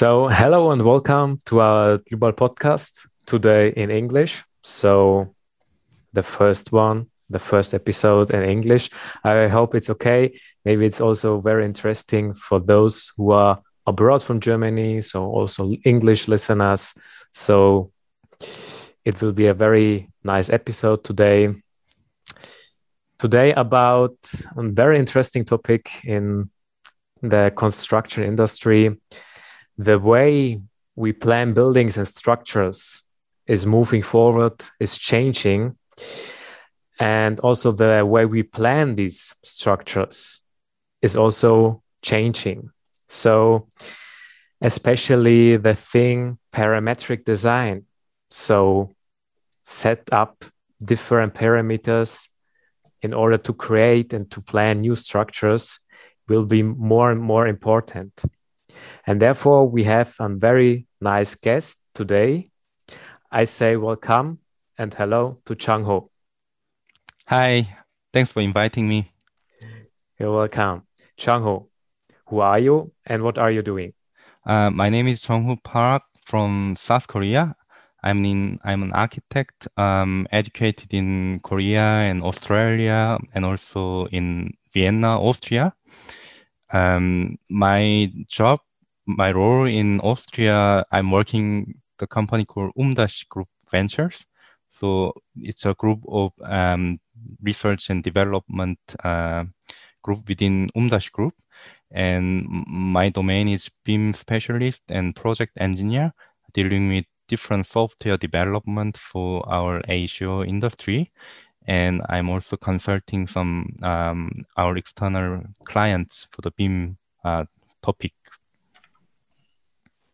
So, hello and welcome to our global podcast today in English. So, the first one, the first episode in English. I hope it's okay. Maybe it's also very interesting for those who are abroad from Germany, so also English listeners. So, it will be a very nice episode today. Today, about a very interesting topic in the construction industry the way we plan buildings and structures is moving forward, is changing. And also the way we plan these structures is also changing. So, especially the thing parametric design. So, set up different parameters in order to create and to plan new structures will be more and more important. And therefore, we have a very nice guest today. I say welcome and hello to Chang Ho. Hi, thanks for inviting me. You're welcome. Chang Ho, who are you and what are you doing? Uh, my name is Chang Ho Park from South Korea. I'm in. I'm an architect. Um, educated in Korea and Australia, and also in Vienna, Austria. Um, my job my role in Austria, I'm working the company called Umdasch Group Ventures. So it's a group of um, research and development uh, group within Umdasch Group. And my domain is BIM specialist and project engineer, dealing with different software development for our AEC-O industry. And I'm also consulting some um, our external clients for the BIM uh, topic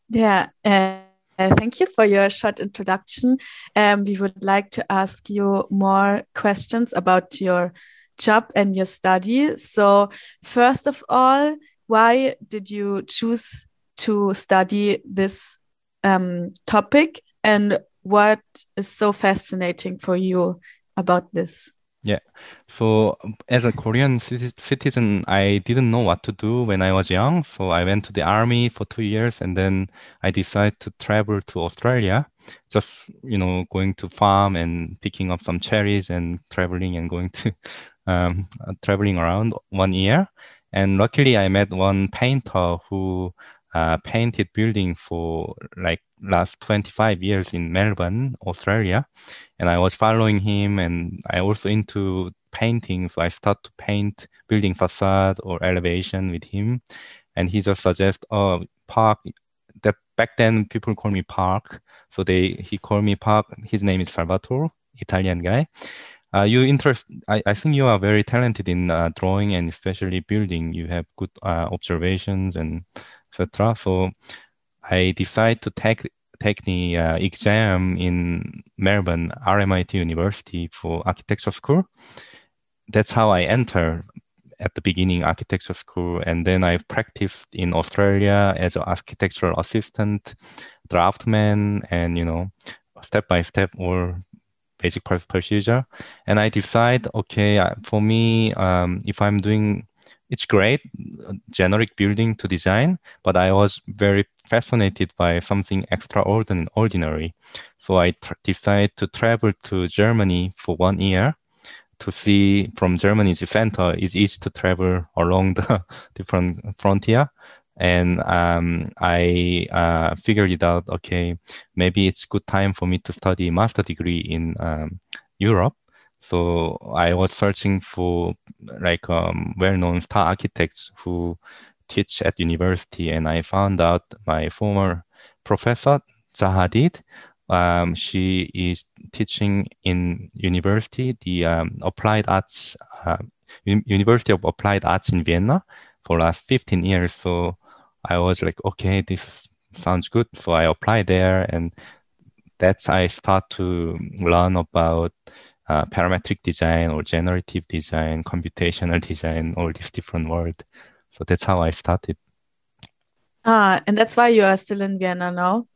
yeah. Uh, thank you for your short introduction. Um, we would like to ask you more questions about your job and your study. So, first of all, why did you choose to study this um, topic, and what is so fascinating for you about this? Yeah. So as a Korean citizen, I didn't know what to do when I was young. So I went to the army for two years and then I decided to travel to Australia, just, you know, going to farm and picking up some cherries and traveling and going to, um, traveling around one year. And luckily I met one painter who painted building for like last 25 years in Melbourne, Australia. And I was following him and I also into painting. So I start to paint building facade or elevation with him. And he just suggests, oh, Park, that back then people call me Park. So they, he called me Park. His name is Salvatore, Italian guy. Uh, you interest, I, I think you are very talented in uh, drawing and especially building. You have good uh, observations and etc. So I decided to take take the uh, exam in Melbourne, RMIT University for architecture school. That's how I entered at the beginning architecture school, and then I practiced in Australia as an architectural assistant, draftman, and you know, step by step or basic procedure. And I decide, okay, for me, um, if I'm doing it's great generic building to design but i was very fascinated by something extraordinary so i decided to travel to germany for one year to see from germany's center it's easy to travel along the different frontier. And um, i uh, figured it out okay maybe it's good time for me to study master degree in um, europe so I was searching for like um, well-known star architects who teach at university, and I found out my former professor Zaha Hadid. Um, she is teaching in university, the um, Applied Arts, uh, University of Applied Arts in Vienna for last 15 years. So I was like, okay, this sounds good. So I applied there, and that's I start to learn about uh, parametric design or generative design, computational design, all these different words. So that's how I started. Ah, and that's why you are still in Vienna now.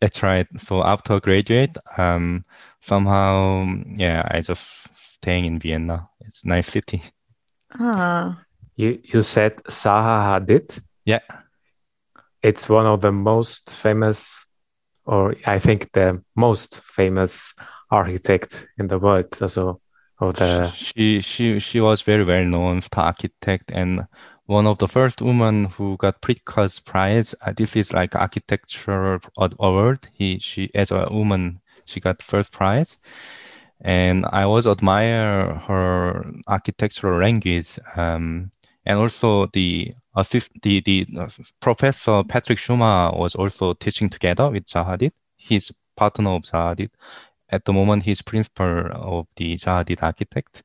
That's right. So after graduate, um, somehow, yeah, I just staying in Vienna. It's a nice city. Ah. You you said Zaha Hadid. Yeah. it's one of the most famous, or I think the most famous architect in the world. So, of the she she she was very well known star architect and one of the first women who got Pritzker Prize. Uh, this is like architecture award. He she as a woman she got first prize, and I always admire her architectural language. Um, and also the assist the the uh, professor Patrick Schumacher was also teaching together with Zaha Hadid. He's partner of Zaha Hadid. At the moment, he's principal of the Zaha Hadid architect.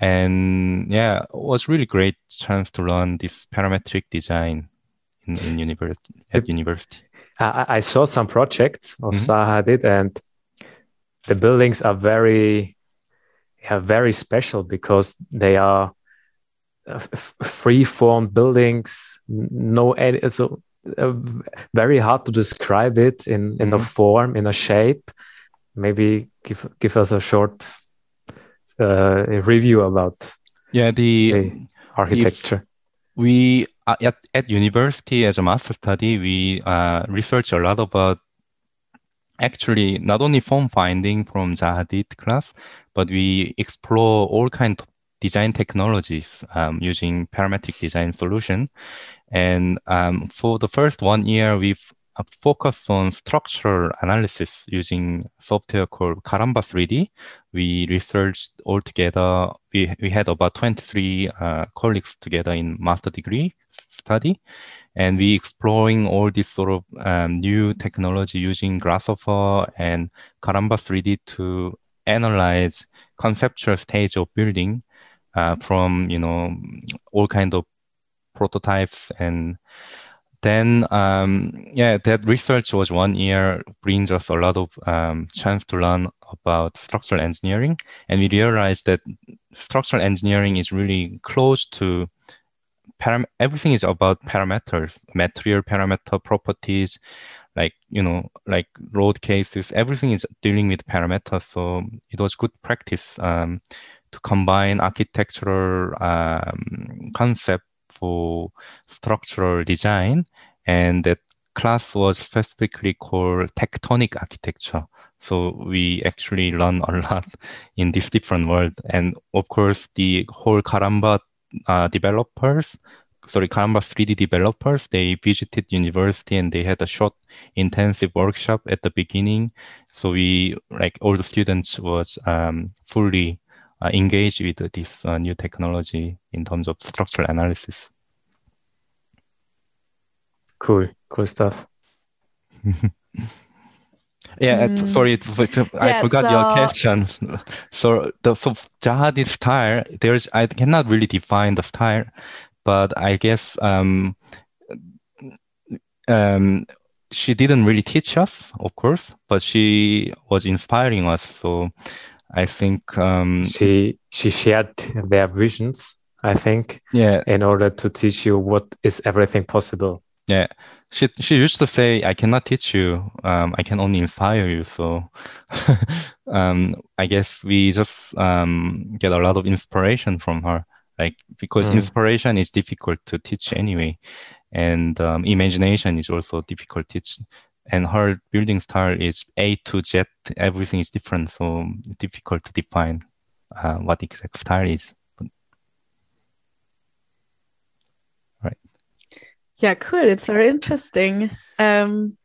And yeah, it was really great chance to learn this parametric design in, in university at university. I, I saw some projects of mm -hmm. Zaha Hadid and the buildings are very yeah, very special because they are uh, free form buildings no so uh, very hard to describe it in in mm -hmm. a form in a shape maybe give give us a short uh, review about yeah the, the architecture we uh, at, at university as a master study we uh, research a lot about actually not only form finding from Zaha Hadid class, but we explore all kinds of design technologies um, using parametric design solution. And um, for the first one year, we've focused on structural analysis using software called Karamba 3D. We researched all together. We, we had about 23 uh, colleagues together in master degree study and we exploring all this sort of um, new technology using Grasshopper and Karamba 3D to analyze conceptual stage of building uh, from you know all kind of prototypes and then um, yeah that research was one year brings us a lot of um, chance to learn about structural engineering and we realized that structural engineering is really close to param- everything is about parameters, material parameter properties, like you know, like road cases. Everything is dealing with parameters. So it was good practice um, to combine architectural um, concept for structural design, and that class was specifically called tectonic architecture. So we actually learn a lot in this different world. And of course, the whole Karamba uh, developers, sorry, Karamba 3D developers, they visited university and they had a short intensive workshop at the beginning. So we, like all the students was um, fully uh, engaged with this uh, new technology in terms of structural analysis. Cool, cool stuff. Yeah, mm. sorry, I yeah, forgot so... your question. So the so Zaha Hadid style, there's I cannot really define the style, but I guess um, um, she didn't really teach us, of course, but she was inspiring us. So I think um, she she shared their visions. I think, yeah, in order to teach you what is everything possible. Yeah, she she used to say, "I cannot teach you. Um, I can only inspire you." So, um, I guess we just um, get a lot of inspiration from her. Like because mm. inspiration is difficult to teach anyway, and um, imagination is also difficult to teach. And her building style is A to Z. Everything is different, so difficult to define uh, what exact style is. Right. Yeah, cool. It's very interesting. Um,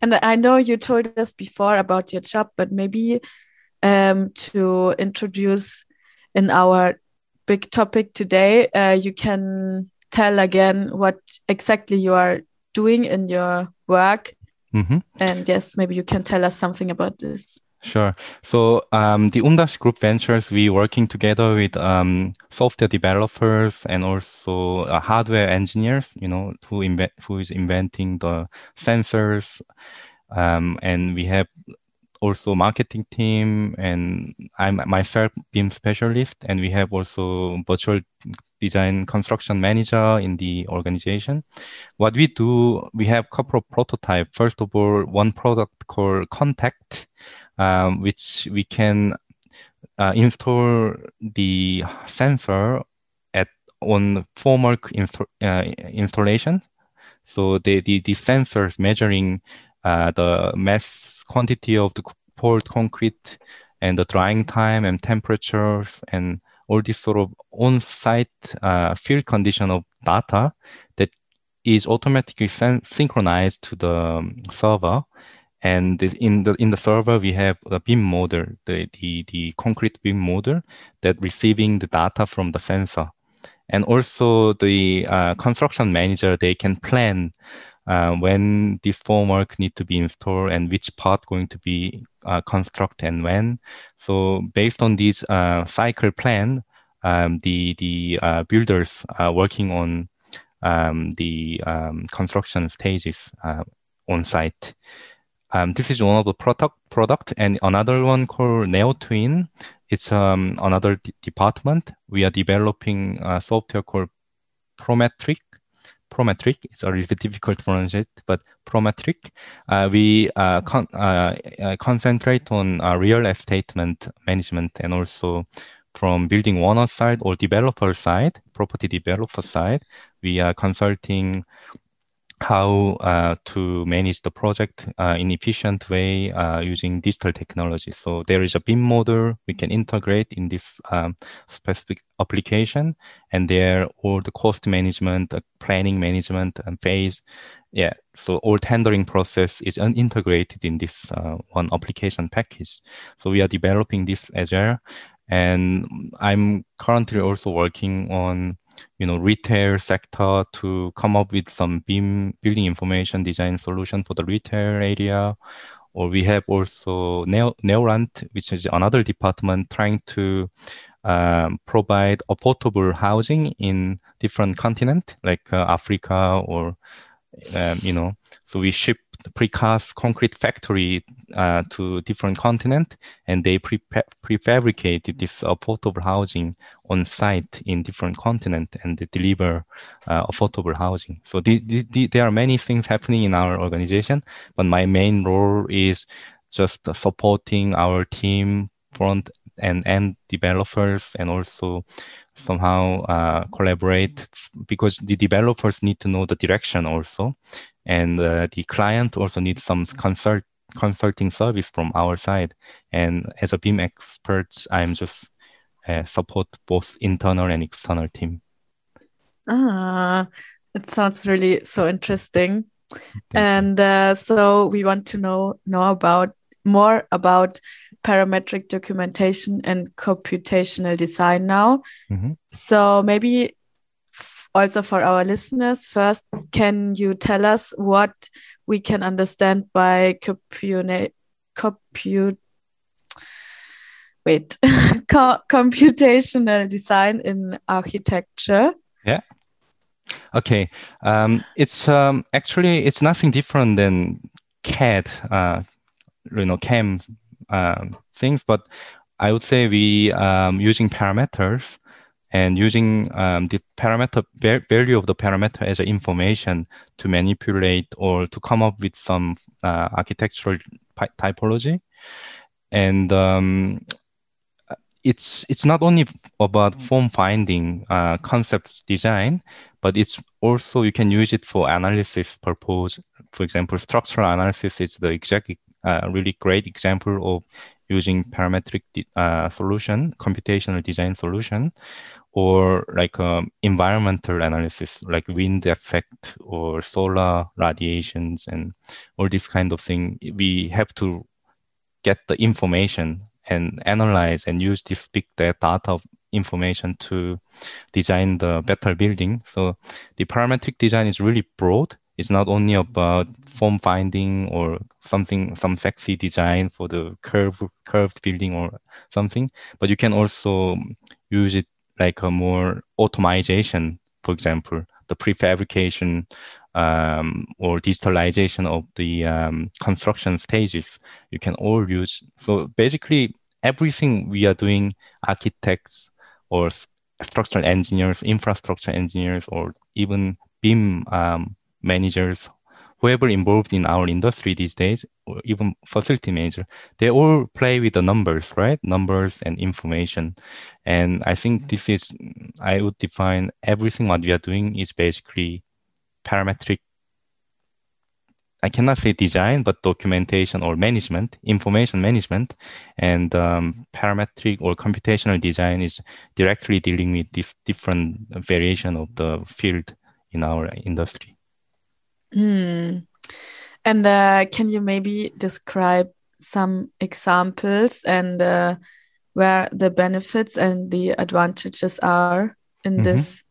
and I know you told us before about your job, but maybe um, to introduce in our big topic today, uh, you can tell again what exactly you are doing in your work. Mm -hmm. And yes, maybe you can tell us something about this. Sure. So um, the Umdasch Group Ventures, we working together with um, software developers and also uh, hardware engineers. You know, who invent who is inventing the sensors, um, and we have also marketing team, and I'm myself BIM specialist, and we have also virtual design construction manager in the organization. What we do, we have couple of prototype. First of all, one product called Contact um, which we can uh, install the sensor at on formal uh, installation. So the, the, the sensors measuring uh, the mass quantity of the poured concrete and the drying time and temperatures and all this sort of on-site uh, field condition of data that is automatically synchronized to the um, server. And in the in the server, we have the BIM model, the, the, the concrete BIM model that receiving the data from the sensor. And also the uh, construction manager, they can plan uh, when this formwork need to be installed and which part going to be uh, construct and when. So based on this uh, cycle plan, um, the the uh, builders are working on um, the um, construction stages uh, on site. Um, this is one of the product product, and another one called NeoTwin. It's um, another department. We are developing software called Prometric. Prometric. It's a little difficult to pronounce it, but Prometric. Uh, we uh, con uh, uh concentrate on uh, real estate management and also from building owner side or developer side, property developer side, we are consulting how uh, to manage the project uh, in efficient way uh, using digital technology. So there is a BIM model we can integrate in this um, specific application, and there all the cost management, planning management, and phase. Yeah, so all tendering process is integrated in this uh, one application package. So we are developing this agile, and I'm currently also working on you know retail sector to come up with some BIM building information design solution for the retail area. Or we have also Neo, Neorant, which is another department trying to um, provide affordable housing in different continent like uh, Africa or um, you know. So we ship precast concrete factory uh, to different continent, and they pre prefabricated this affordable housing on site in different continent, and deliver uh, affordable housing. So the, the, the, there are many things happening in our organization, but my main role is just supporting our team front and end developers and also somehow uh, collaborate because the developers need to know the direction also and uh, the client also needs some consult consulting service from our side and as a BIM expert i'm just uh, support both internal and external team ah it sounds really so interesting and uh, so we want to know know about more about parametric documentation and computational design now. Mm -hmm. So maybe also for our listeners, first, can you tell us what we can understand by compute wait co computational design in architecture? Yeah. Okay. Um, it's um, actually it's nothing different than CAD, uh, you know, CAM um, things, but I would say we um, using parameters and using um, the parameter value of the parameter as information to manipulate or to come up with some uh, architectural typology. And um, it's it's not only about form finding, uh, concept design, but it's also you can use it for analysis purpose. For example, structural analysis is the exact a really great example of using parametric uh, solution, computational design solution, or like um, environmental analysis, like wind effect or solar radiations and all this kind of thing. We have to get the information and analyze and use this big data of information to design the better building. So the parametric design is really broad it's not only about form finding or something, some sexy design for the curve, curved building or something, but you can also use it like a more automation, for example, the prefabrication um, or digitalization of the um, construction stages. You can all use. So basically, everything we are doing, architects or structural engineers, infrastructure engineers, or even BIM um, managers, whoever involved in our industry these days, or even facility manager, they all play with the numbers, right? Numbers and information. And I think this is, I would define everything what we are doing is basically parametric I cannot say design, but documentation or management, information management, and um, parametric or computational design is directly dealing with this different variation of the field in our industry. Hmm. And uh, can you maybe describe some examples and uh, where the benefits and the advantages are in mm -hmm. this?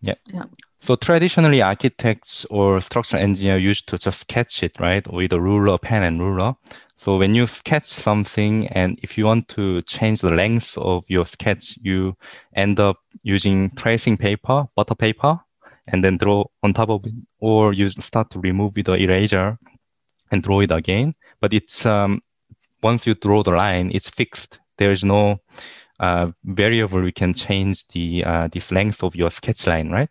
Yeah. yeah. So traditionally, architects or structural engineer used to just sketch it, right, with a ruler, pen and ruler. So when you sketch something, and if you want to change the length of your sketch, you end up using tracing paper, butter paper, and then draw on top of it, or you start to remove with the eraser and draw it again. But it's um, once you draw the line, it's fixed. There is no uh, variable we can change the uh, this length of your sketch line, right?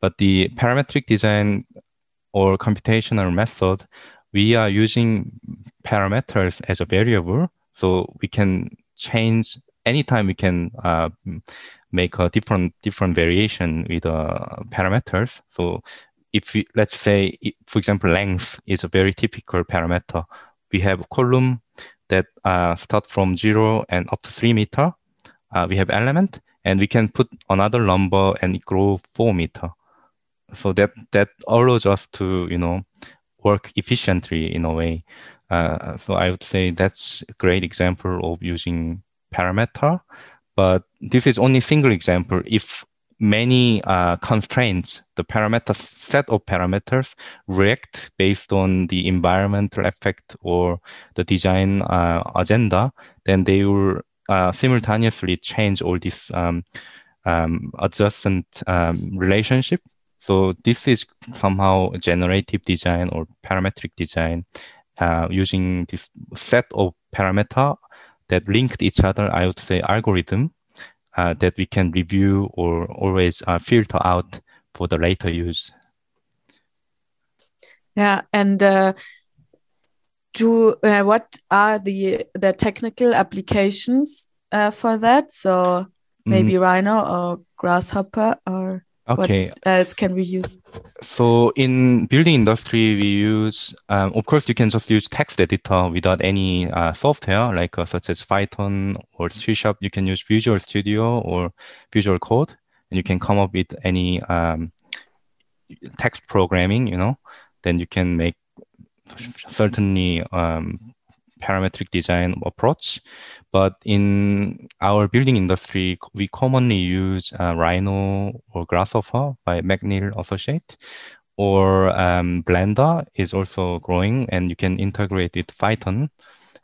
But the parametric design or computational method, we are using parameters as a variable. So we can change anytime we can uh, make a different different variation with uh, parameters. So if we, let's say, for example, length is a very typical parameter. We have a column that uh, start from zero and up to three meter. Uh, we have element, and we can put another number and grow four meter so that that allows us to you know work efficiently in a way. Uh, so I would say that's a great example of using parameter, but this is only single example. If many uh, constraints, the parameter set of parameters react based on the environmental effect or the design uh, agenda, then they will uh, simultaneously change all this um, um, adjacent um, relationship so this is somehow generative design or parametric design uh, using this set of parameter that linked each other. I would say algorithm uh, that we can review or always uh, filter out for the later use. Yeah, and uh, do uh, what are the the technical applications uh, for that? So maybe mm. Rhino or Grasshopper or Okay. What else can we use? So in building industry, we use, um, of course, you can just use text editor without any uh, software, like uh, such as Python or C Sharp. You can use Visual Studio or Visual Code, and you can come up with any um, text programming. You know, then you can make certainly um, parametric design approach. But in our building industry, we commonly use uh, Rhino or Grasshopper by McNeel Associate, or um, Blender is also growing, and you can integrate it Python.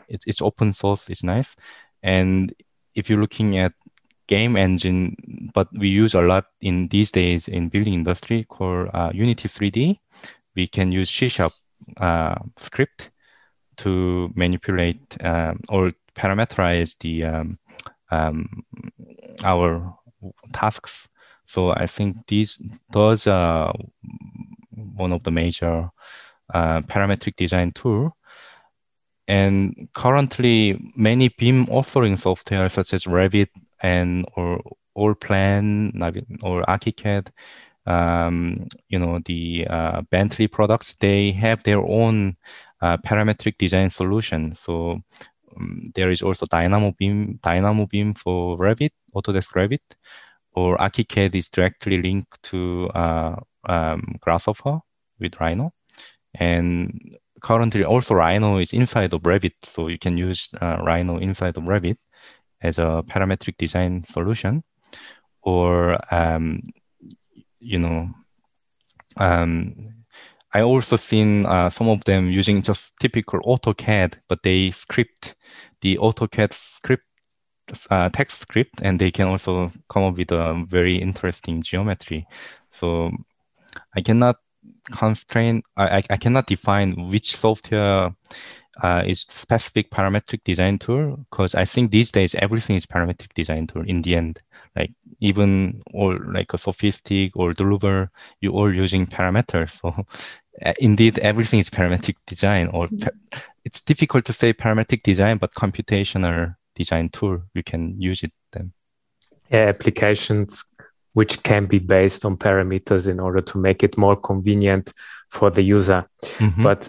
It's, it's open source, it's nice. And if you're looking at game engine, but we use a lot in these days in building industry called uh, Unity 3D. We can use C Sharp uh, script to manipulate um, or parameterize the um, um, our tasks. So I think these those are one of the major uh, parametric design tool. And currently, many BIM authoring software such as Revit and or Allplan or ArchiCAD, um, you know, the uh, Bentley products, they have their own uh, parametric design solution. So um, there is also Dynamo BIM, Dynamo BIM for Revit, Autodesk Revit, or ArchiCAD is directly linked to uh, um, Grasshopper with Rhino. And currently also Rhino is inside of Revit, so you can use uh, Rhino inside of Revit as a parametric design solution. Or, um, you know, um, I also seen uh, some of them using just typical AutoCAD, but they script the AutoCAD script uh, text script, and they can also come up with a very interesting geometry. So I cannot constrain. I, I cannot define which software uh, is specific parametric design tool because I think these days everything is parametric design tool in the end. Like even or like a SOFiSTiK or Dlubal, you all using parameters. So indeed everything is parametric design or it's difficult to say parametric design but computational design tool we can use it then yeah applications which can be based on parameters in order to make it more convenient for the user mm-hmm. but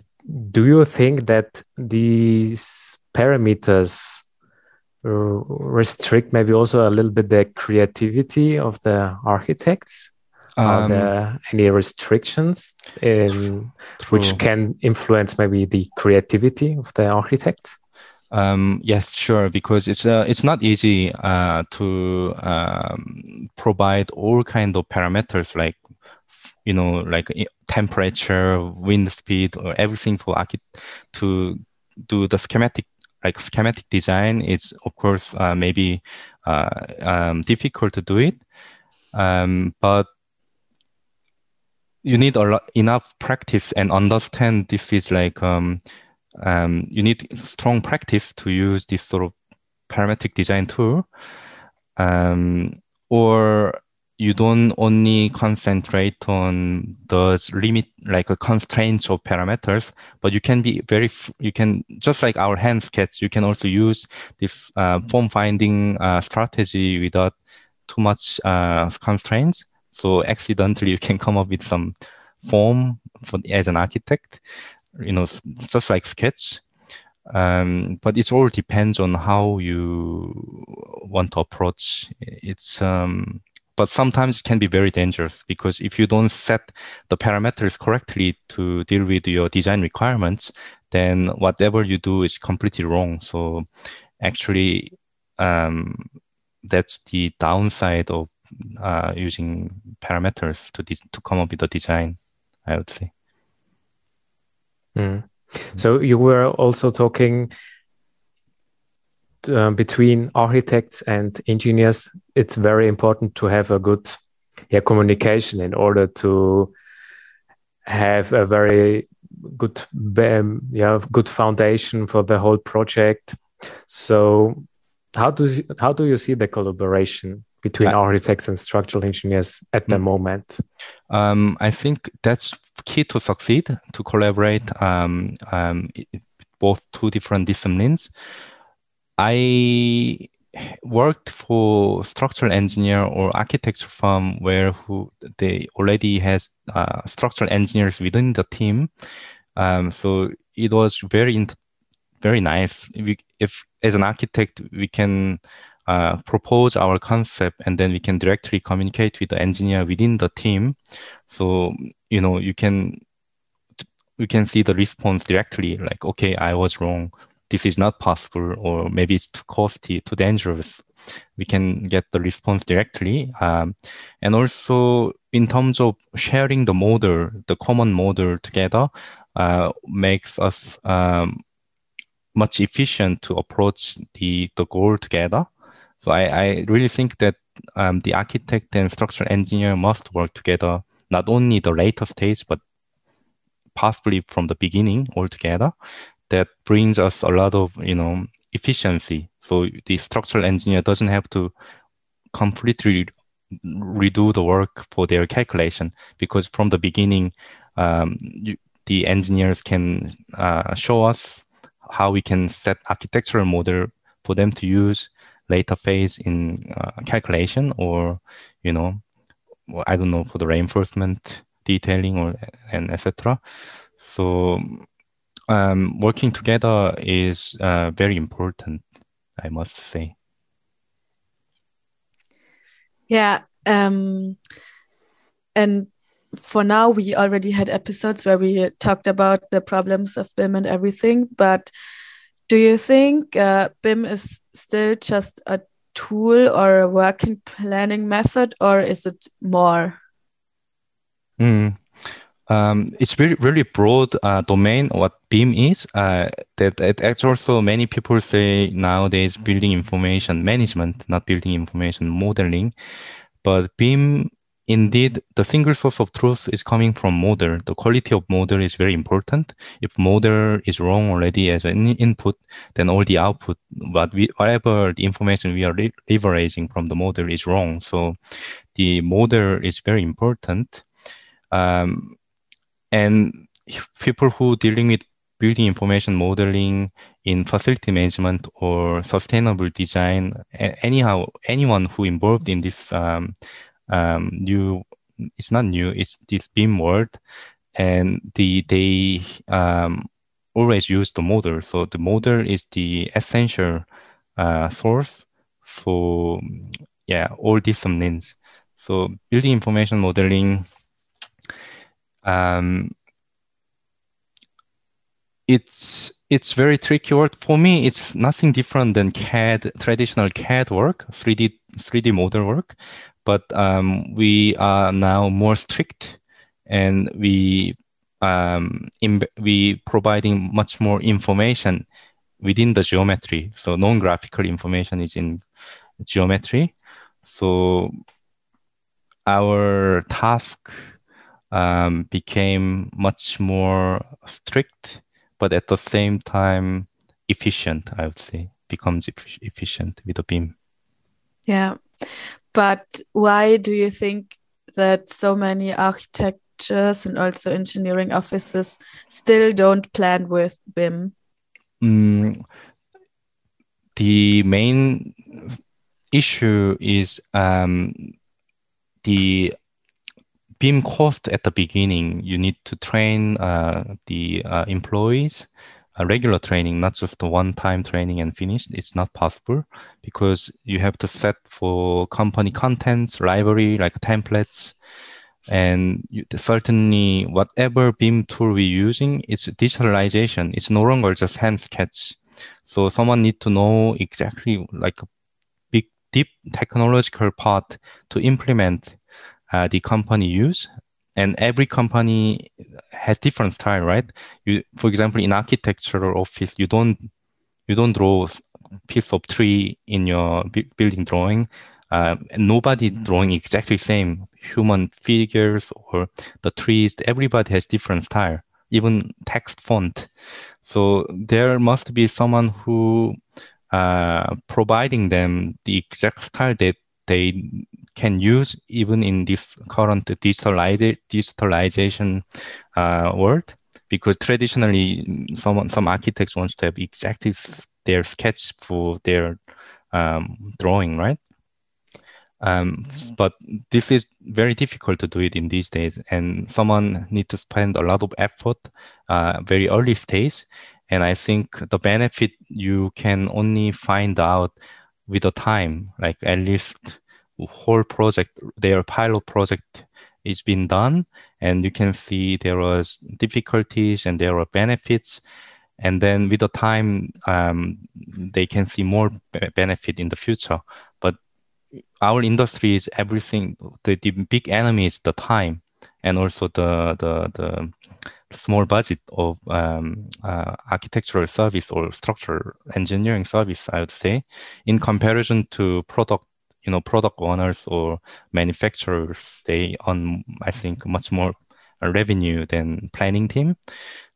do you think that these parameters restrict maybe also a little bit the creativity of the architects? Um, Are there any restrictions in which can influence maybe the creativity of the architects? Um, yes, sure. Because it's uh, it's not easy uh, to um, provide all kind of parameters like you know like temperature, wind speed, or everything for archi- to do the schematic like schematic design is of course uh, maybe uh, um, difficult to do it, um, but you need a lot enough practice and understand this is like um, um, you need strong practice to use this sort of parametric design tool. Um, or you don't only concentrate on those limit like a constraints of parameters but you can be very you can just like our hand sketch you can also use this uh, form finding uh, strategy without too much uh, constraints so accidentally you can come up with some form for, as an architect you know, just like Sketch. Um, but it all depends on how you want to approach. It's um, but sometimes it can be very dangerous because if you don't set the parameters correctly to deal with your design requirements, then whatever you do is completely wrong. So actually, um, that's the downside of uh, using parameters to to come up with the design. I would say. Mm. So you were also talking uh, between architects and engineers. It's very important to have a good yeah, communication in order to have a very good um, yeah good foundation for the whole project. So how do you, how do you see the collaboration between uh, architects and structural engineers at the mm. moment? Um, I think that's key to succeed to collaborate um, um, both two different disciplines. I worked for structural engineer or architecture firm where who they already has uh, structural engineers within the team. Um, so it was very very nice. If, if as an architect we can uh, propose our concept and then we can directly communicate with the engineer within the team. So you know you can you can see the response directly like okay i was wrong. This is not possible or maybe it's too costly too dangerous. We can get the response directly um, and also in terms of sharing the model the common model together uh, makes us um, much efficient to approach the, the goal together so I, I really think that um, the architect and structural engineer must work together, not only the later stage, but possibly from the beginning altogether. That brings us a lot of you know efficiency. So the structural engineer doesn't have to completely redo the work for their calculation because from the beginning, um, you, the engineers can uh, show us how we can set architectural model for them to use later phase in uh, calculation or you know i don't know for the reinforcement detailing or and etc so um, working together is uh, very important i must say. Yeah um, and for now we already had episodes where we talked about the problems of BIM and everything but do you think uh, BIM is still just a tool or a working planning method, or is it more? Mm. Um, it's really really broad uh, domain what BIM is. Uh, that, that also many people say nowadays building information management, not building information modeling. But BIM Indeed, the single source of truth is coming from model. The quality of model is very important. If model is wrong already as an input, then all the output, but we, whatever the information we are leveraging from the model is wrong. So the model is very important. Um, and people who dealing with building information modeling in facility management or sustainable design, anyhow, anyone who involved in this um, um, new it's not new it's BIM world and the they um, always use the model. So the model is the essential uh, source for yeah all disciplines. So building information modeling, um, it's it's very tricky work for me. It's nothing different than CAD traditional CAD work, 3D 3D model work, but um, we are now more strict, and we um, we providing much more information within the geometry. So non-graphical information is in geometry. So our task um, became much more strict, but at the same time efficient. I would say becomes efficient with the BIM. Yeah, but why do you think that so many architectures and also engineering offices still don't plan with BIM? Mm, the main issue is um, the BIM cost at the beginning. You need to train uh, the uh, employees, a regular training, not just the one-time training and finish. It's not possible because you have to set for company contents, library like templates, and you, certainly whatever BIM tool we're using, it's digitalization. It's no longer just hand sketch. So someone need to know exactly like a big, deep technological part to implement uh, the company use. And every company has different style, right? You, for example, in architectural office, you don't you don't draw piece of tree in your building drawing. Uh, nobody mm-hmm. drawing exactly same human figures or the trees. Everybody has different style, even text font. So there must be someone who uh, providing them the exact style that they can use even in this current digitalization uh, world because traditionally some some architects wants to have exactly their sketch for their um, drawing right? Um, but this is very difficult to do it in these days and someone need to spend a lot of effort uh, very early stage and i think the benefit you can only find out with the time like at least whole project, their pilot project is being done, and you can see there was difficulties and there are benefits, and then with the time, um, they can see more benefit in the future. But our industry is everything. The, the big enemy is the time, and also the the the small budget of um, uh, architectural service or structural engineering service, I would say, in comparison to product you know product owners or manufacturers they on i think much more revenue than planning team.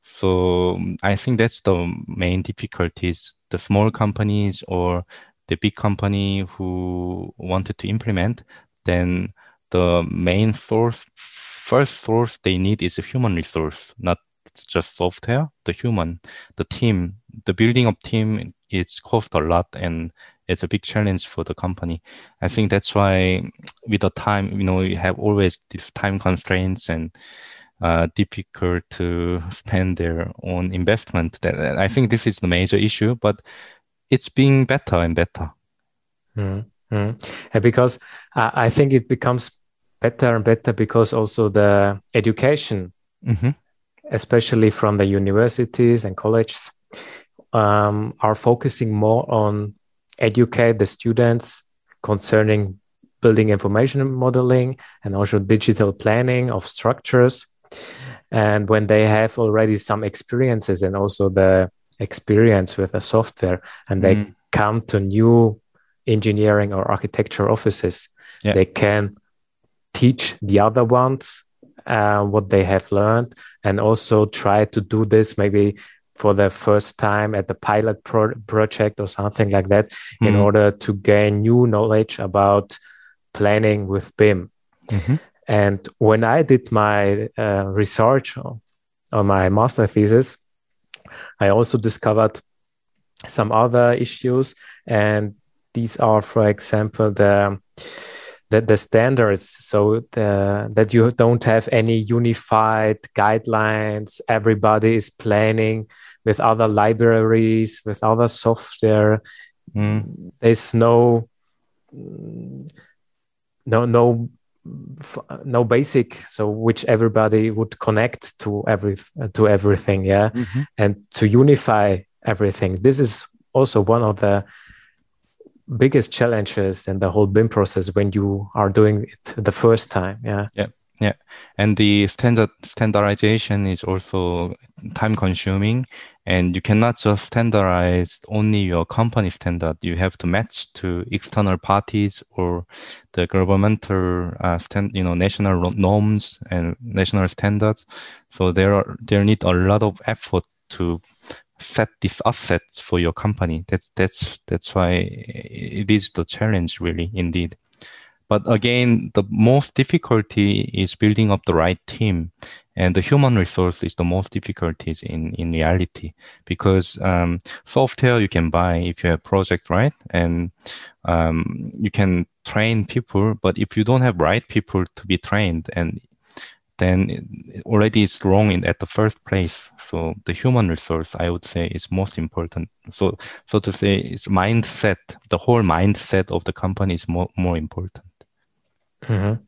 So i think that's the main difficulties. The small companies or the big company who wanted to implement then the main source first source they need is a human resource not just software the human. The team the building of team it's cost a lot and it's a big challenge for the company. I think that's why with the time, you know, you have always these time constraints and uh, difficult to spend their own investment. That I think this is the major issue, but it's being better and better. Mm-hmm. And because uh, I think it becomes better and better because also the education, mm-hmm. especially from the universities and colleges, um, are focusing more on educate the students concerning building information modeling and also digital planning of structures. And when they have already some experiences and also the experience with the software and they mm. come to new engineering or architecture offices, yeah. they can teach the other ones uh, what they have learned and also try to do this maybe for the first time at the pilot pro project or something like that mm. in mm-hmm. order to gain new knowledge about planning with BIM. Mm-hmm. And when I did my uh, research on, on my master thesis, I also discovered some other issues, and these are, for example, the the, the standards so the, that you don't have any unified guidelines everybody is planning with other libraries, with other software. Mm. There's no no no no basic so which everybody would connect to every to everything yeah Mm-hmm. and to unify everything this is also one of the biggest challenges in the whole BIM process when you are doing it the first time yeah And the standard standardization is also time consuming and you cannot just standardize only your company standard. You have to match to external parties or the governmental uh, stand, you know, national norms and national standards. So there are there need a lot of effort to set these assets for your company. That's that's that's why it is the challenge really indeed. But again, the most difficulty is building up the right team, and the human resource is the most difficulties in in reality because um, software you can buy if you have project right, and um, you can train people. But if you don't have right people to be trained, and then already it's wrong in at the first place. So the human resource, I would say, is most important. So so to say, it's mindset. The whole mindset of the company is more more important. Mhm.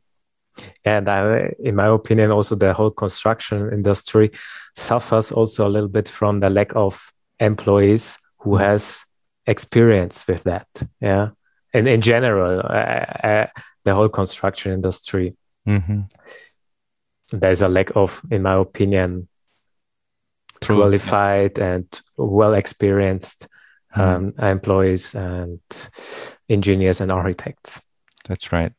And I, in my opinion, also the whole construction industry suffers also a little bit from the lack of employees who Mhm. has experience with that. Yeah, and in general, uh, uh, the whole construction industry, Mm-hmm. there's a lack of, in my opinion, True. qualified and well experienced Mhm. um, employees and engineers and architects. That's right.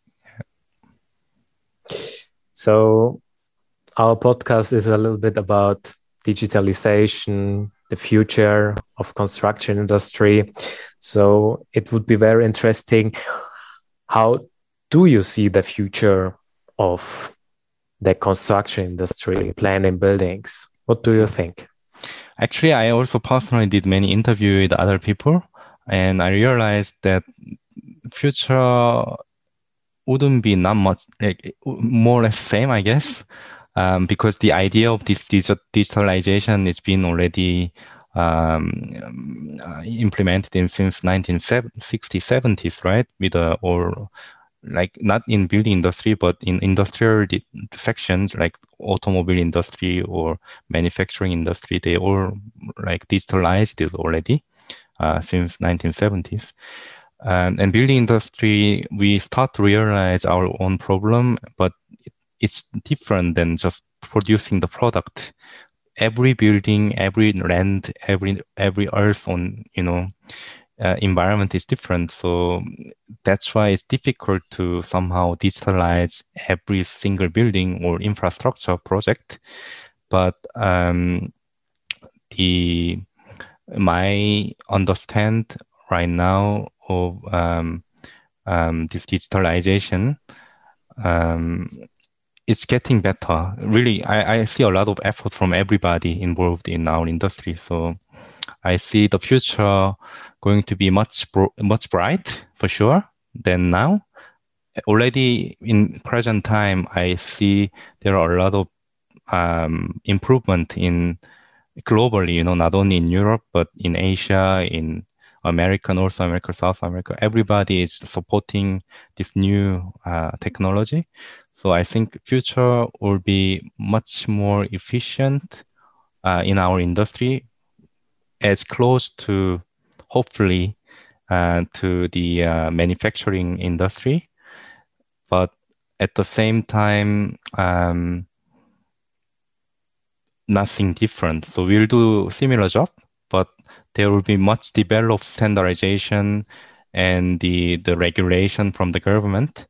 So our podcast is a little bit about digitalization, the future of construction industry. So it would be very interesting. How do you see the future of the construction industry, planning buildings? What do you think? Actually, I also personally did many interview with other people, and I realized that future wouldn't be not much like more or less same, I guess, um, because the idea of this digitalization is being already um, uh, implemented in since 1960s, 70s, right? With uh, or like not in building industry, but in industrial sections like automobile industry or manufacturing industry, they all like digitalized it already uh, since 1970s. Um, and building industry, we start to realize our own problem, but it's different than just producing the product. Every building, every land, every every earth on you know uh, environment is different. So that's why it's difficult to somehow digitalize every single building or infrastructure project. But um, the my understand right now of um, um, this digitalization um, it's getting better. Really, I, I see a lot of effort from everybody involved in our industry. So I see the future going to be much much bright for sure than now. Already in present time, I see there are a lot of um, improvement in globally. You know, not only in Europe but in Asia, in America, North America, South America. Everybody is supporting this new uh, technology. So I think future will be much more efficient uh, in our industry, as close to hopefully uh, to the uh, manufacturing industry, but at the same time, um, nothing different. So we'll do similar job, there will be much developed standardization and the the regulation from the government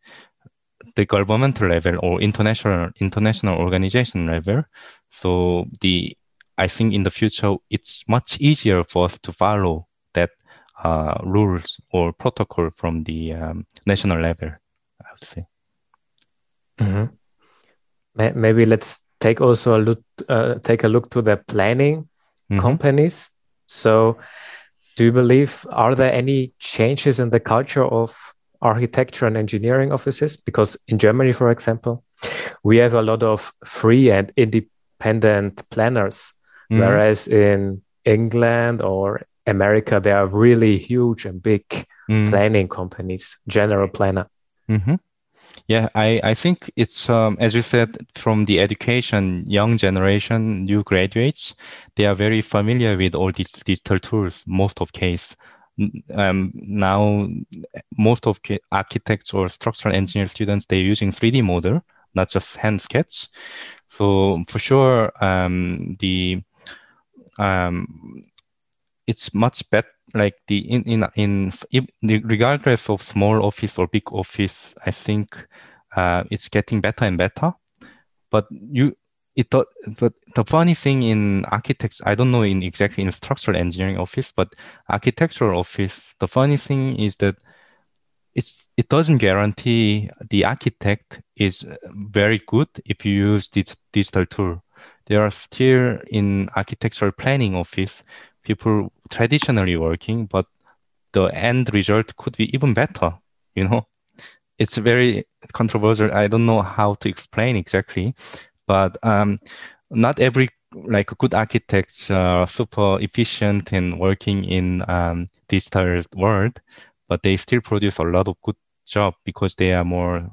the governmental level or international international organization level. So the I think in the future it's much easier for us to follow that uh, rules or protocol from the um, national level. I would say. Mhm. May- Maybe let's take also a look uh, take a look to the planning Mhm. companies. So, do you believe are there any changes in the culture of architecture and engineering offices? Because in Germany, for example, we have a lot of free and independent planners, Mhm. whereas in England or America, there are really huge and big mm. planning companies, general planner. Mm-hmm. Yeah, I, I think it's, um, as you said, from the education, young generation, new graduates, they are very familiar with all these digital tools, most of case. Um, now, most of architects or structural engineer students, they're using 3D model, not just hand sketch. So for sure, um, the um, it's much better like the in in in regardless of small office or big office i think uh, it's getting better and better. But you it the, the, the funny thing in architects i don't know in exactly in structural engineering office but architectural office the funny thing is that it's it doesn't guarantee the architect is very good if you use this digital tool. There are still in architectural planning office people traditionally working, but the end result could be even better. You know, it's very controversial. I don't know how to explain exactly, but um, not every like good architects are super efficient in working in um, digital world, but they still produce a lot of good job because they are more.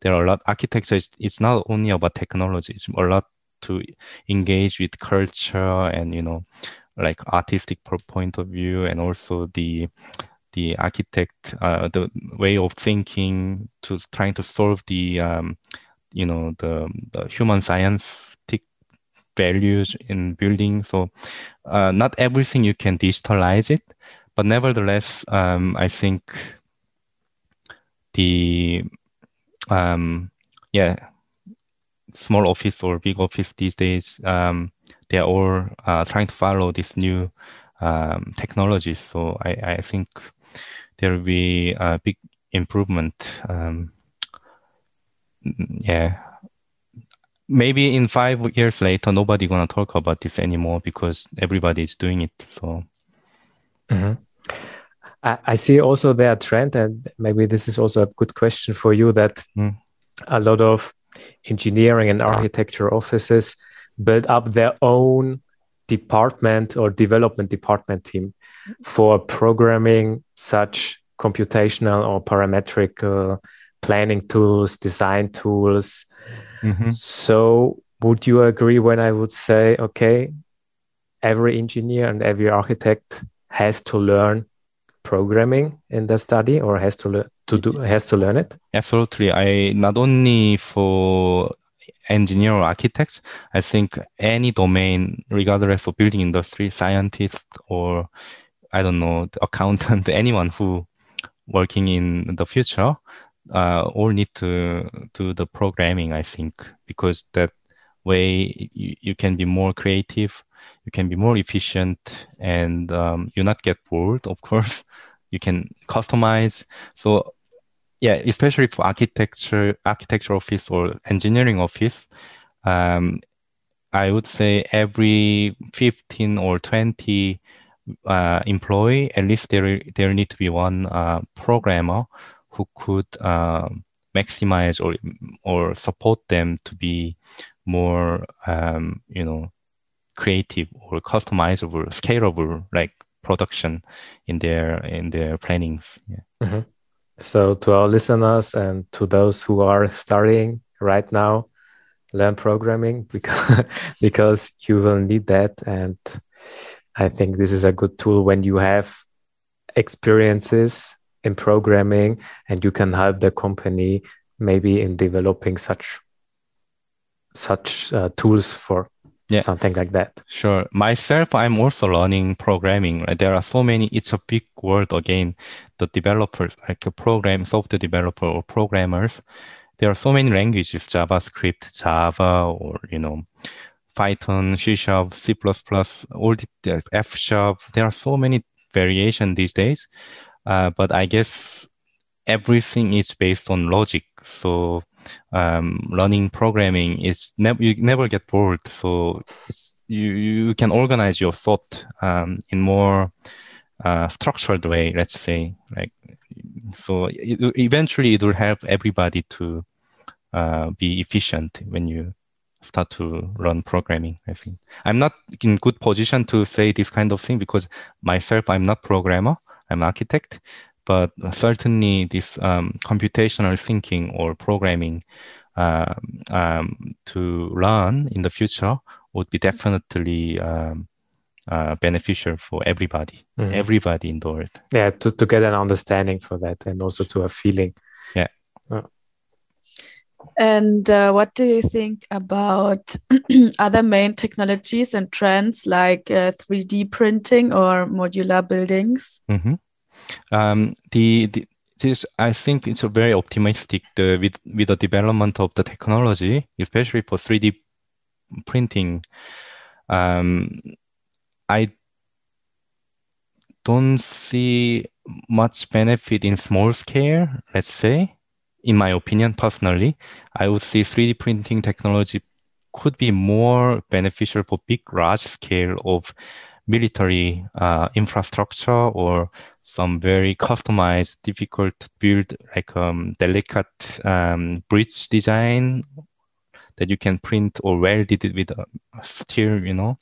There are a lot architecture. It's not only about technology. It's a lot to engage with culture and you know like artistic point of view and also the the architect uh, the way of thinking to trying to solve the um, you know the, the human scientific values in building. So uh, not everything you can digitalize it but nevertheless um, i think the um, yeah small office or big office these days um, they're all uh, trying to follow this new um, technologies. So I, I think there will be a big improvement. Um, yeah. Maybe in five years later, nobody gonna talk about this anymore because everybody is doing it. So. Mm-hmm. I, I see also their trend, and maybe this is also a good question for you that mm. a lot of engineering and architecture offices build up their own department or development department team for programming such computational or parametric planning tools, design tools. Mm-hmm. So, would you agree when I would say, okay, every engineer and every architect has to learn programming in the study or has to learn to do has to learn it absolutely i not only for engineer or architects, I think any domain, regardless of building industry, scientist or I don't know, accountant, anyone who working in the future, uh, all need to do the programming. I think because that way you, you can be more creative, you can be more efficient, and um, you not get bored. Of course, you can customize. So yeah, especially for architecture, architecture office or engineering office, um, I would say every 15 or 20 uh, employee, at least there, there need to be one uh, programmer who could uh, maximize or, or support them to be more, um, you know, creative or customizable, scalable, like production in their, in their plannings. Yeah. Mm-hmm. So, to our listeners and to those who are studying right now, learn programming because, because you will need that. And I think this is a good tool when you have experiences in programming and you can help the company maybe in developing such such uh, tools for yeah. something like that. Sure. Myself, I'm also learning programming. Right? There are so many. It's a big word again. The developers, like a program, software developer or programmers, there are so many languages: JavaScript, Java, or you know, Python, C Sharp, C++, all the F Sharp. There are so many variation these days. Uh, but I guess everything is based on logic. So um, learning programming is never you never get bored. So you you can organize your thought um, in more uh, structured way. Let's say like so. It, eventually, it will help everybody to uh, be efficient when you start to learn programming. I think I'm not in good position to say this kind of thing because myself I'm not programmer. I'm architect, but certainly this um, computational thinking or programming uh, um, to learn in the future would be definitely um, uh, beneficial for everybody, mm. everybody in the world. Yeah, to, to get an understanding for that and also to a feeling. Yeah. And uh, what do you think about other main technologies and trends like 3D uh, printing or modular buildings? Mm -hmm. Um, the, the this I think it's very optimistic the, with with the development of the technology, especially for 3D printing. Um, I don't see much benefit in small scale, let's say. In my opinion, personally, I would say 3D printing technology could be more beneficial for big, large scale of military uh, infrastructure or some very customized, difficult to build, like um, delicate um, bridge design that you can print or weld it with a steel, you know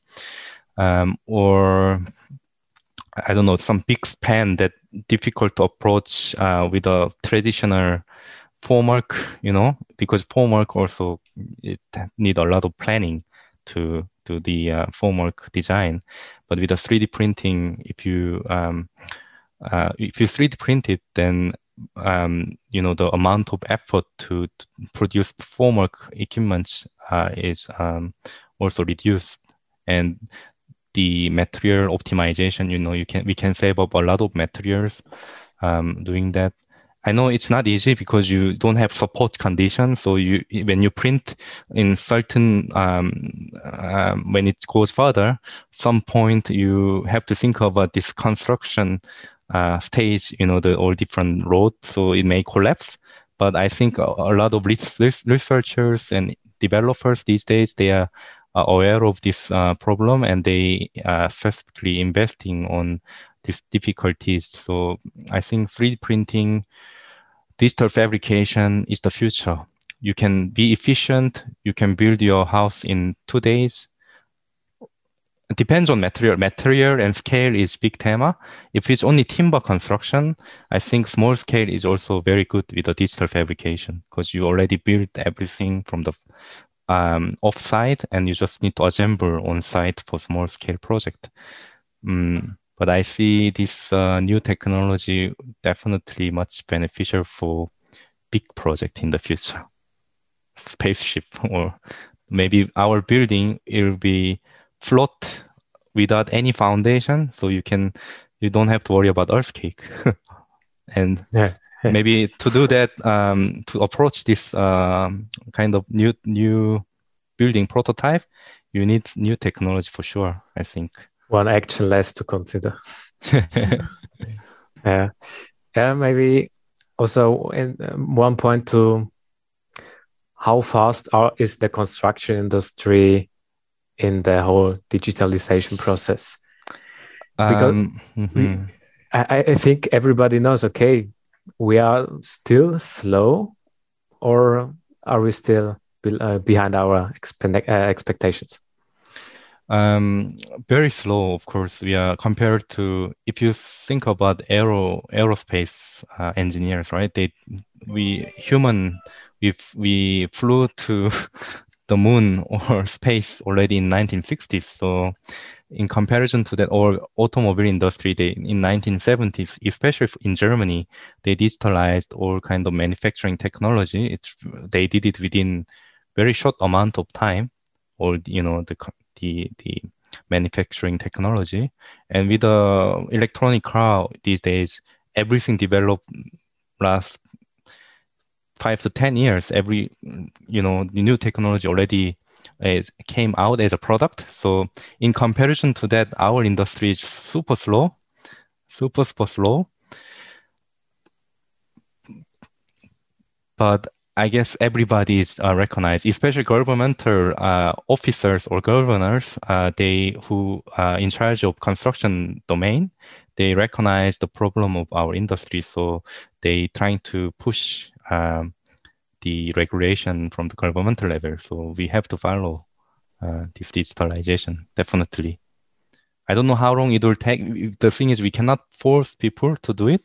um, or I don't know, some big span that difficult to approach uh, with a traditional formwork, you know, because formwork also it need a lot of planning to do the uh, formwork design. But with a 3D printing, if you um, uh, if you 3D print it, then um, you know the amount of effort to, to produce formwork equipment uh, is um, also reduced, and the material optimization, you know, you can we can save up a lot of materials um, doing that. I know it's not easy because you don't have support conditions. So you when you print in certain um, um, when it goes further, some point you have to think about this construction uh, stage. You know, the all different roads, so it may collapse. But I think a, a lot of researchers and developers these days they are aware of this uh, problem and they are uh, specifically investing on these difficulties. So I think 3D printing, digital fabrication is the future. You can be efficient. You can build your house in two days. It depends on material. Material and scale is big tema. If it's only timber construction, I think small scale is also very good with the digital fabrication because you already built everything from the um, off-site and you just need to assemble on-site for small scale project. Mm, but I see this uh, new technology definitely much beneficial for big project in the future. Spaceship or maybe our building will be float without any foundation, so you can you don't have to worry about earthquake. and yeah maybe to do that, um, to approach this um, kind of new new building prototype, you need new technology for sure. I think one action less to consider. yeah, yeah. Maybe also in um, one point to how fast are, is the construction industry in the whole digitalization process? Because um, mm-hmm. I, I think everybody knows. Okay, we are still slow, or are we still be, uh, behind our expe- uh, expectations? Um, very slow, of course. We are compared to if you think about aero aerospace uh, engineers, right? They we human if we flew to the moon or space already in 1960s. So in comparison to that or automobile industry they in 1970s especially in germany they digitalized all kind of manufacturing technology it's they did it within very short amount of time or you know the the the manufacturing technology and with the electronic car these days everything developed last five to ten years every you know the new technology already is came out as a product. So in comparison to that, our industry is super slow, super super slow. But I guess everybody is uh, recognized, especially governmental uh, officers or governors, uh, they who are in charge of construction domain, they recognize the problem of our industry. So they trying to push um, the regulation from the governmental level. So we have to follow uh, this digitalization definitely. I don't know how long it will take. The thing is, we cannot force people to do it.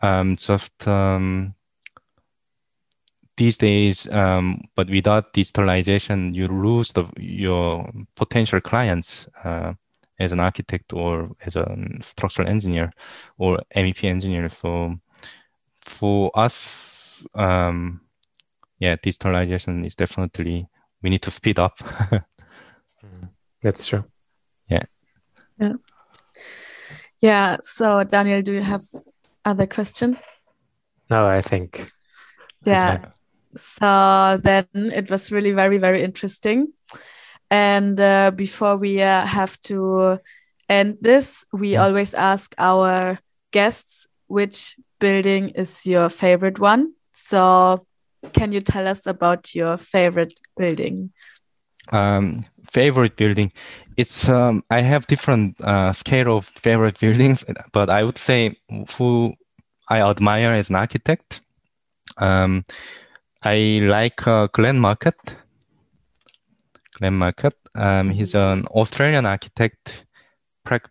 Um, just um, these days, um, but without digitalization, you lose the, your potential clients uh, as an architect or as a structural engineer or MEP engineer. So for us, um, yeah, digitalization is definitely we need to speed up. That's true. Yeah. Yeah. Yeah. So Daniel, do you have other questions? No, I think. Yeah. So then it was really very, very interesting. And uh, before we uh, have to end this, we Yeah. always ask our guests which building is your favorite one. So can you tell us about your favorite building? um, favorite building. It's um, i have different uh, scale of favorite buildings but i would say who i admire as an architect um, i like uh, glenn Murcutt. Glenn Murcutt um, he's an australian architect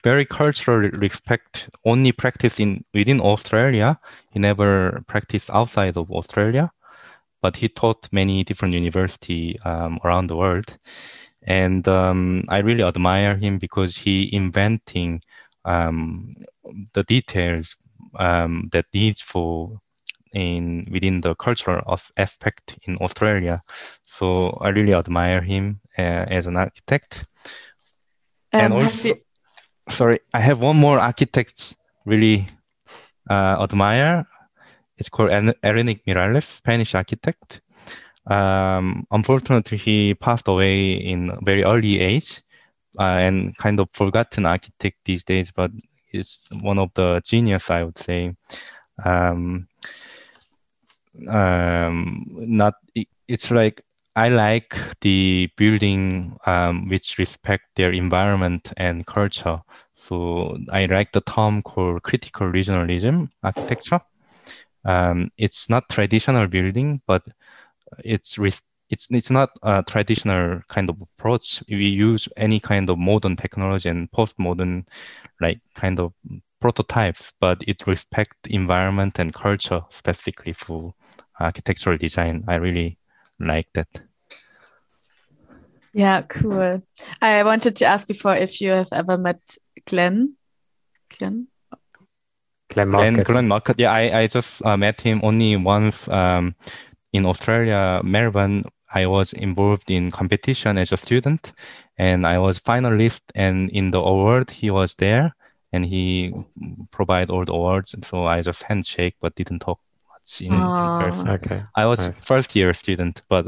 very cultural respect only practice in within australia he never practiced outside of australia but he taught many different university um, around the world and um, I really admire him because he inventing um, the details um, that needs for in within the cultural as- aspect in Australia. So I really admire him uh, as an architect. And Um, have also- you, Sorry, I have one more architect really uh, admire. It's called En- Enrique Miralles, Spanish architect. Um, unfortunately, he passed away in very early age uh, and kind of forgotten architect these days, but he's one of the genius, I would say. Um, um, not it- it's like I like the building um, which respect their environment and culture. So I like the term called critical regionalism architecture. Um, it's not traditional building, but it's it's it's not a traditional kind of approach. We use any kind of modern technology and postmodern like kind of prototypes, but it respect environment and culture specifically for architectural design. I really like that. yeah, cool. I wanted to ask before if you have ever met Glenn. Glenn? Glenn, Murcutt. Glenn Murcutt, yeah, I, I just uh, met him only once um, in Australia, Melbourne. I was involved in competition as a student, and I was finalist. And in the award, he was there, and he provide all the awards. And so I just handshake, but didn't talk much in, in Oh. person. Okay. I was Nice. first year student, but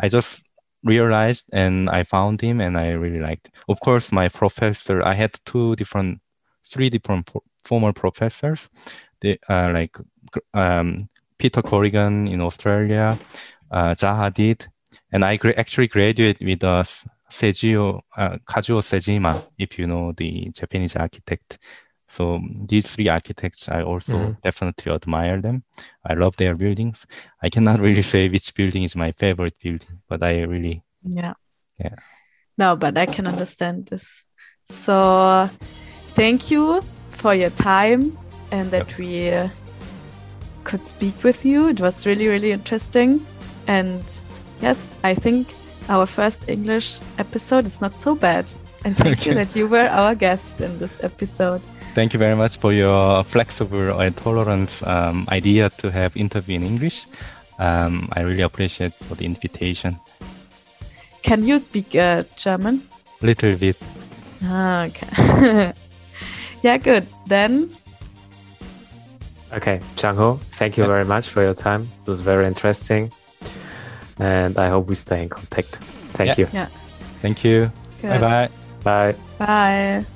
I just realized and I found him and I really liked. Of course, my professor, I had two different, three different pro- former professors. They uh, like um, Peter Corrigan in Australia, uh, Zaha Hadid, and I gra- actually graduated with uh, Seijiro, uh, Kazuyo Sejima, if you know the Japanese architect. So these three architects, I also Mhm. definitely admire them. I love their buildings. I cannot really say which building is my favorite building, but I really Yeah. Yeah. No, but I can understand this. So thank you for your time and that we uh, could speak with you. It was really, really interesting. And yes, I think our first English episode is not so bad. And thank you that you were our guest in this episode. Thank you very much for your flexible and tolerance um, idea to have interview in English. Um, I really appreciate for the invitation. Can you speak uh, German? Little bit. Ah, okay. yeah, good. Then Okay, Changho, thank you very much for your time. It was very interesting. And I hope we stay in contact. Thank Yeah. you. Yeah. Thank you. good. Bye bye. Bye. Bye.